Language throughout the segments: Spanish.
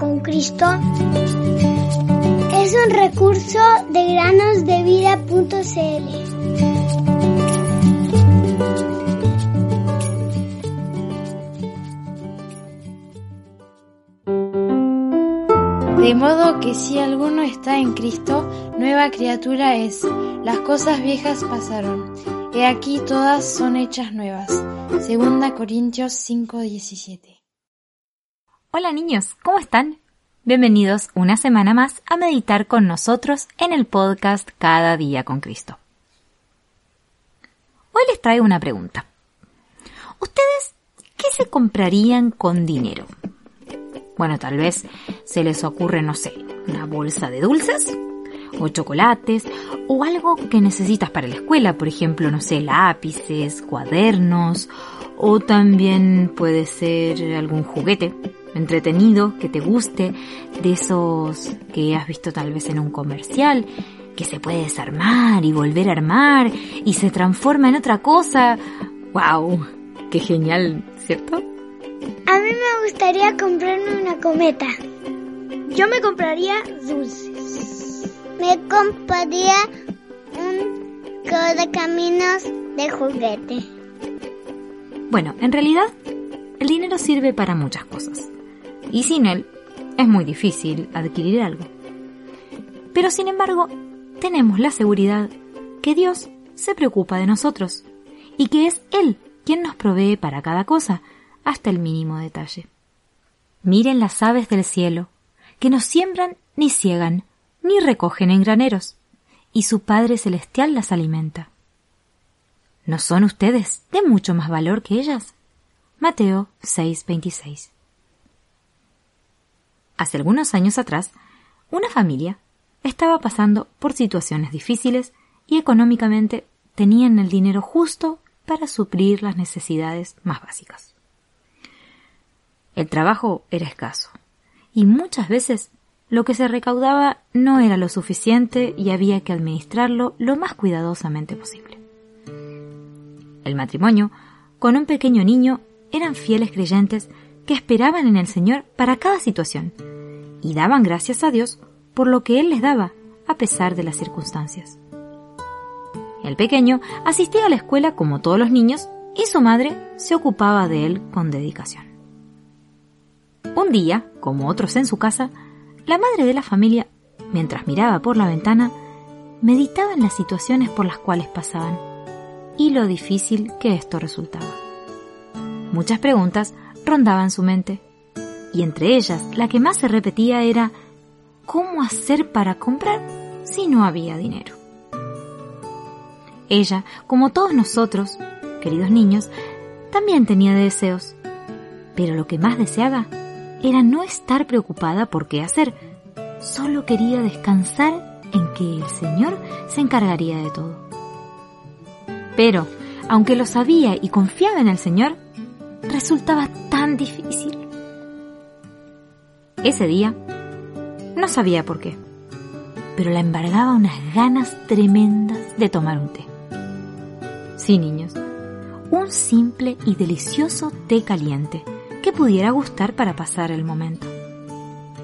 con Cristo es un recurso de granosdevida.cl. De modo que si alguno está en Cristo, nueva criatura es. Las cosas viejas pasaron. He aquí todas son hechas nuevas. Segunda Corintios 5:17. Hola niños, ¿cómo están? Bienvenidos una semana más a meditar con nosotros en el podcast Cada día con Cristo. Hoy les traigo una pregunta. ¿Ustedes qué se comprarían con dinero? Bueno, tal vez se les ocurre, no sé, una bolsa de dulces o chocolates o algo que necesitas para la escuela, por ejemplo, no sé, lápices, cuadernos o también puede ser algún juguete entretenido que te guste, de esos que has visto tal vez en un comercial, que se puede desarmar y volver a armar y se transforma en otra cosa. ¡Wow! ¡Qué genial! ¿Cierto? A mí me gustaría comprarme una cometa. Yo me compraría dulces. Me compraría un caminos de juguete. Bueno, en realidad, el dinero sirve para muchas cosas. Y sin él, es muy difícil adquirir algo. Pero sin embargo, tenemos la seguridad que Dios se preocupa de nosotros y que es Él quien nos provee para cada cosa, hasta el mínimo detalle. Miren las aves del cielo, que no siembran ni ciegan, ni recogen en graneros, y su Padre Celestial las alimenta. ¿No son ustedes de mucho más valor que ellas? Mateo 6:26. Hace algunos años atrás, una familia estaba pasando por situaciones difíciles y económicamente tenían el dinero justo para suplir las necesidades más básicas. El trabajo era escaso y muchas veces lo que se recaudaba no era lo suficiente y había que administrarlo lo más cuidadosamente posible. El matrimonio, con un pequeño niño, eran fieles creyentes que esperaban en el Señor para cada situación y daban gracias a Dios por lo que Él les daba a pesar de las circunstancias. El pequeño asistía a la escuela como todos los niños y su madre se ocupaba de él con dedicación. Un día, como otros en su casa, la madre de la familia, mientras miraba por la ventana, meditaba en las situaciones por las cuales pasaban y lo difícil que esto resultaba. Muchas preguntas rondaban su mente, y entre ellas la que más se repetía era ¿cómo hacer para comprar si no había dinero? Ella, como todos nosotros, queridos niños, también tenía deseos, pero lo que más deseaba era no estar preocupada por qué hacer, solo quería descansar en que el Señor se encargaría de todo. Pero, aunque lo sabía y confiaba en el Señor, resultaba tan difícil. Ese día, no sabía por qué, pero la embargaba unas ganas tremendas de tomar un té. Sí, niños, un simple y delicioso té caliente que pudiera gustar para pasar el momento.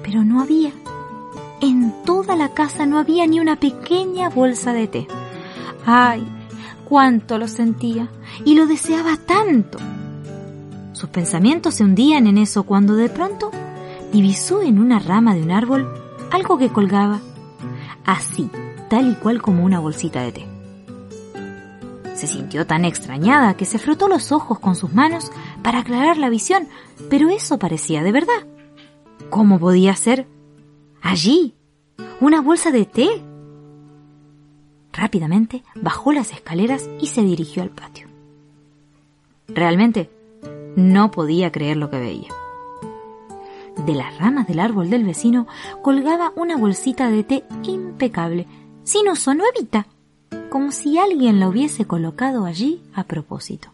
Pero no había. En toda la casa no había ni una pequeña bolsa de té. ¡Ay! cuánto lo sentía y lo deseaba tanto. Sus pensamientos se hundían en eso cuando de pronto divisó en una rama de un árbol algo que colgaba, así, tal y cual como una bolsita de té. Se sintió tan extrañada que se frotó los ojos con sus manos para aclarar la visión, pero eso parecía de verdad. ¿Cómo podía ser? Allí, una bolsa de té. Rápidamente bajó las escaleras y se dirigió al patio. Realmente no podía creer lo que veía. De las ramas del árbol del vecino colgaba una bolsita de té impecable, sin uso, nuevita como si alguien la hubiese colocado allí a propósito.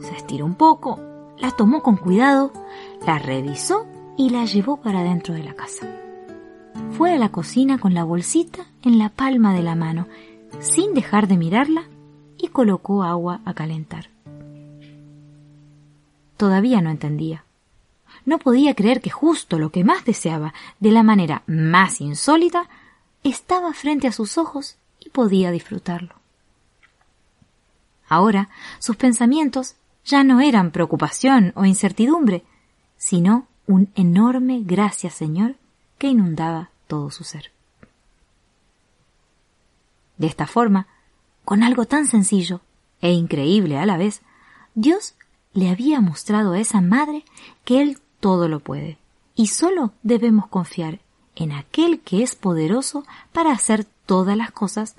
Se estiró un poco, la tomó con cuidado, la revisó y la llevó para dentro de la casa. Fue a la cocina con la bolsita en la palma de la mano, sin dejar de mirarla, y colocó agua a calentar. Todavía no entendía. No podía creer que justo lo que más deseaba, de la manera más insólita, estaba frente a sus ojos y podía disfrutarlo. Ahora sus pensamientos ya no eran preocupación o incertidumbre, sino un enorme gracias Señor que inundaba todo su ser. De esta forma, con algo tan sencillo e increíble a la vez, Dios le había mostrado a esa madre que Él todo lo puede, y solo debemos confiar en aquel que es poderoso para hacer todas las cosas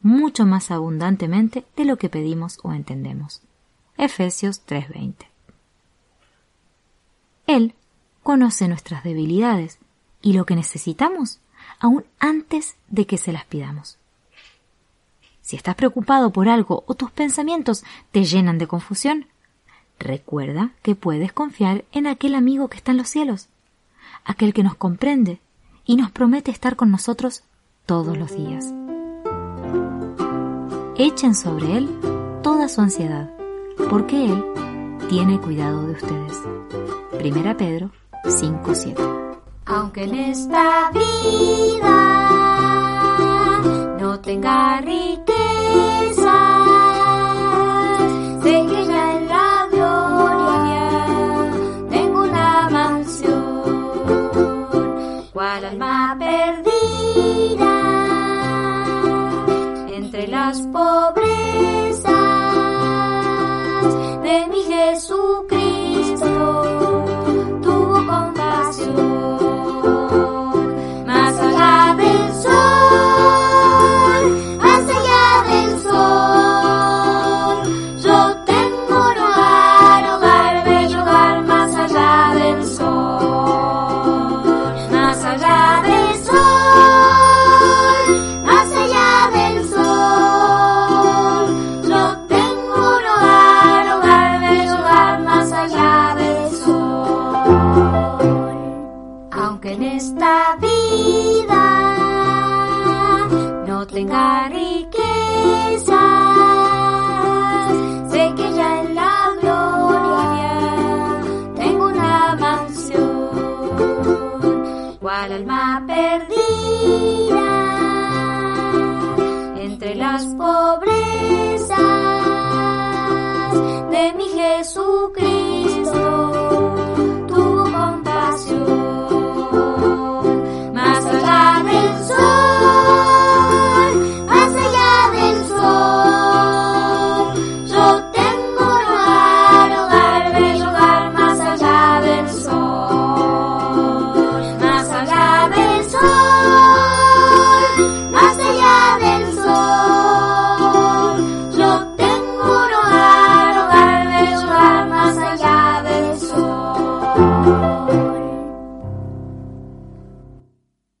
mucho más abundantemente de lo que pedimos o entendemos. Efesios 3:20. Él conoce nuestras debilidades y lo que necesitamos aún antes de que se las pidamos. Si estás preocupado por algo o tus pensamientos te llenan de confusión, recuerda que puedes confiar en aquel amigo que está en los cielos, aquel que nos comprende y nos promete estar con nosotros todos los días. Echen sobre él toda su ansiedad, porque él tiene cuidado de ustedes. Primera Pedro 5:7 Aunque en esta vida no tenga riqueza, entre las esta vida. No tenga riqueza, sé que ya en la gloria tengo una mansión, cual alma perdida entre las pobrezas